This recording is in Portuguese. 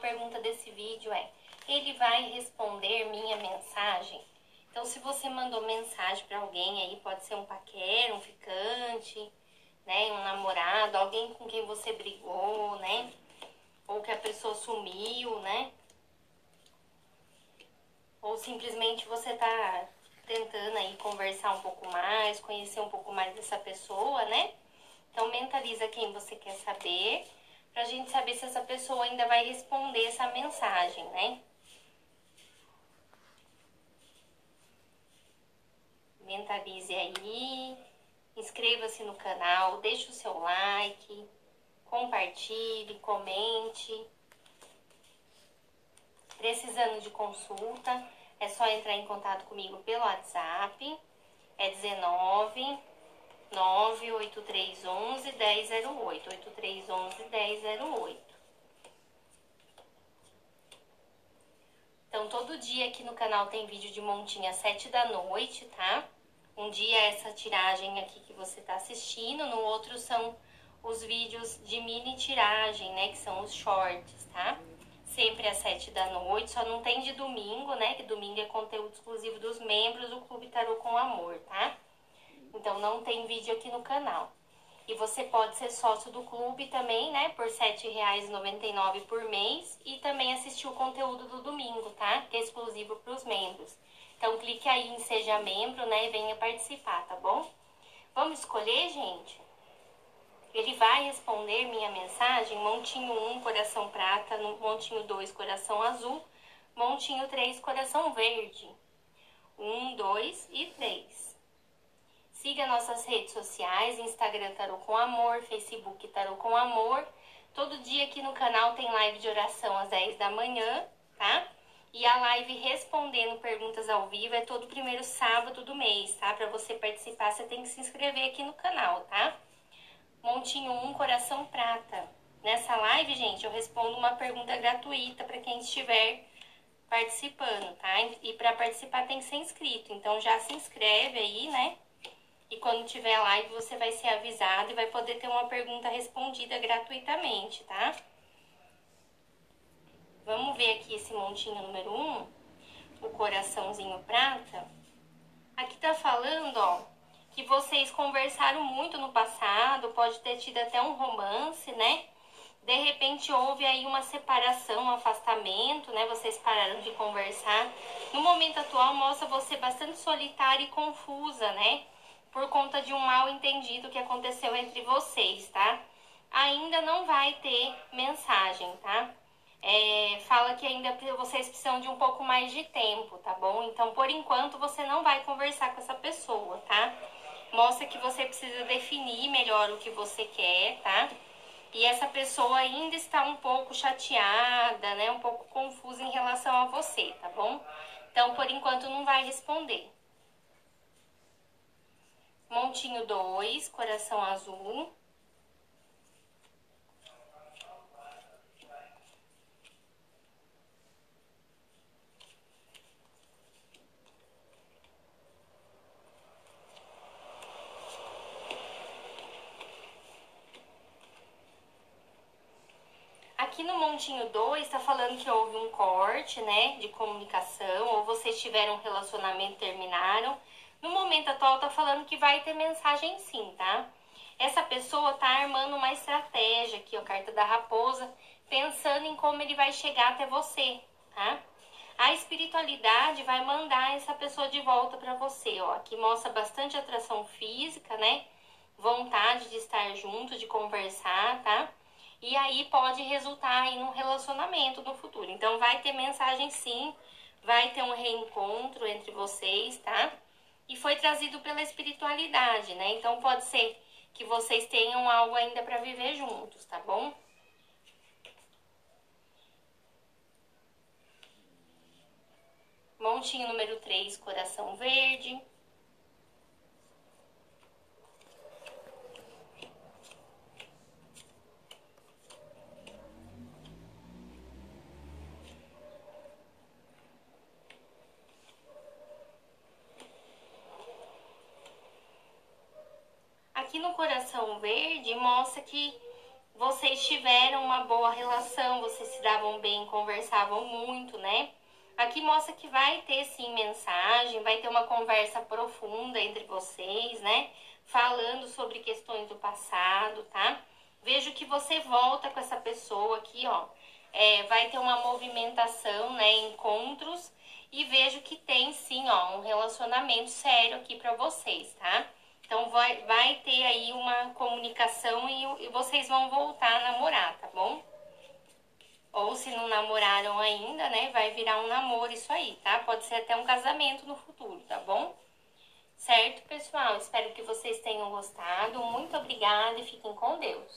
pergunta desse vídeo é: ele vai responder minha mensagem? Então, se você mandou mensagem para alguém aí, pode ser um paquera, um ficante, né, um namorado, alguém com quem você brigou, né? Ou que a pessoa sumiu, né? Ou simplesmente você tá tentando aí conversar um pouco mais, conhecer um pouco mais dessa pessoa, né? Então mentaliza quem você quer saber, pra gente saber se essa pessoa ainda vai responder essa mensagem, né? Mentalize aí, inscreva-se no canal, deixe o seu like, compartilhe, comente. Precisando de consulta, é só entrar em contato comigo pelo WhatsApp. É 19 98311 1008. 8311 1008. Então, todo dia aqui no canal tem vídeo de montinha às 7 da noite, tá? Um dia é essa tiragem aqui que você tá assistindo, no outro são os vídeos de mini tiragem, né? Que são os shorts, tá? Sempre às 7 da noite, só não tem de domingo, né? Que domingo é conteúdo exclusivo dos membros do Clube Tarô com Amor, tá? Então não tem vídeo aqui no canal. E você pode ser sócio do clube também, né? Por R$ 7,99 por mês. E também assistir o conteúdo do domingo, tá? Que é exclusivo para os membros. Então clique aí em Seja Membro, né? E venha participar, tá bom? Vamos escolher, gente? Ele vai responder minha mensagem, montinho 1, coração prata, montinho 2, coração azul, montinho 3, coração verde. 1, 2 e 3. Siga nossas redes sociais, Instagram Tarô com Amor, Facebook Tarô com Amor. Todo dia aqui no canal tem live de oração às 10 da manhã, tá? E a live respondendo perguntas ao vivo é todo primeiro sábado do mês, tá? Para você participar, você tem que se inscrever aqui no canal, tá? Montinho 1, coração prata. Nessa live, gente, eu respondo uma pergunta gratuita para quem estiver participando, tá? E para participar tem que ser inscrito. Então já se inscreve aí, né? E quando tiver live, você vai ser avisado e vai poder ter uma pergunta respondida gratuitamente, tá? Vamos ver aqui esse montinho número 1, um, o coraçãozinho prata. Aqui tá falando, ó, que vocês conversaram muito no passado, pode ter tido até um romance, né? De repente houve aí uma separação, um afastamento, né? Vocês pararam de conversar. No momento atual mostra você bastante solitária e confusa, né? Por conta de um mal entendido que aconteceu entre vocês, tá? Ainda não vai ter mensagem, tá? É, fala que ainda vocês precisam de um pouco mais de tempo, tá bom? Então, por enquanto, você não vai conversar com essa pessoa, tá? mostra que você precisa definir melhor o que você quer, tá? E essa pessoa ainda está um pouco chateada, né? Um pouco confusa em relação a você, tá bom? Então, por enquanto, não vai responder. Montinho 2, coração azul. Aqui no montinho 2 está falando que houve um corte, né, de comunicação, ou vocês tiveram um relacionamento terminaram. No momento atual tá falando que vai ter mensagem sim, tá? Essa pessoa tá armando uma estratégia aqui, ó, carta da raposa, pensando em como ele vai chegar até você, tá? A espiritualidade vai mandar essa pessoa de volta para você, ó. Aqui mostra bastante atração física, né? Vontade de estar junto, de conversar, tá? E aí pode resultar em um relacionamento no futuro. Então vai ter mensagem sim, vai ter um reencontro entre vocês, tá? E foi trazido pela espiritualidade, né? Então pode ser que vocês tenham algo ainda para viver juntos, tá bom? Montinho número 3, coração verde. Aqui no coração verde mostra que vocês tiveram uma boa relação, vocês se davam bem, conversavam muito, né? Aqui mostra que vai ter sim mensagem, vai ter uma conversa profunda entre vocês, né? Falando sobre questões do passado, tá? Vejo que você volta com essa pessoa aqui, ó. É, vai ter uma movimentação, né? Encontros. E vejo que tem sim, ó, um relacionamento sério aqui pra vocês, tá? Então vai, vai ter aí uma comunicação e, e vocês vão voltar a namorar, tá bom? Ou se não namoraram ainda, né? Vai virar um namoro isso aí, tá? Pode ser até um casamento no futuro, tá bom? Certo, pessoal? Espero que vocês tenham gostado. Muito obrigada e fiquem com Deus.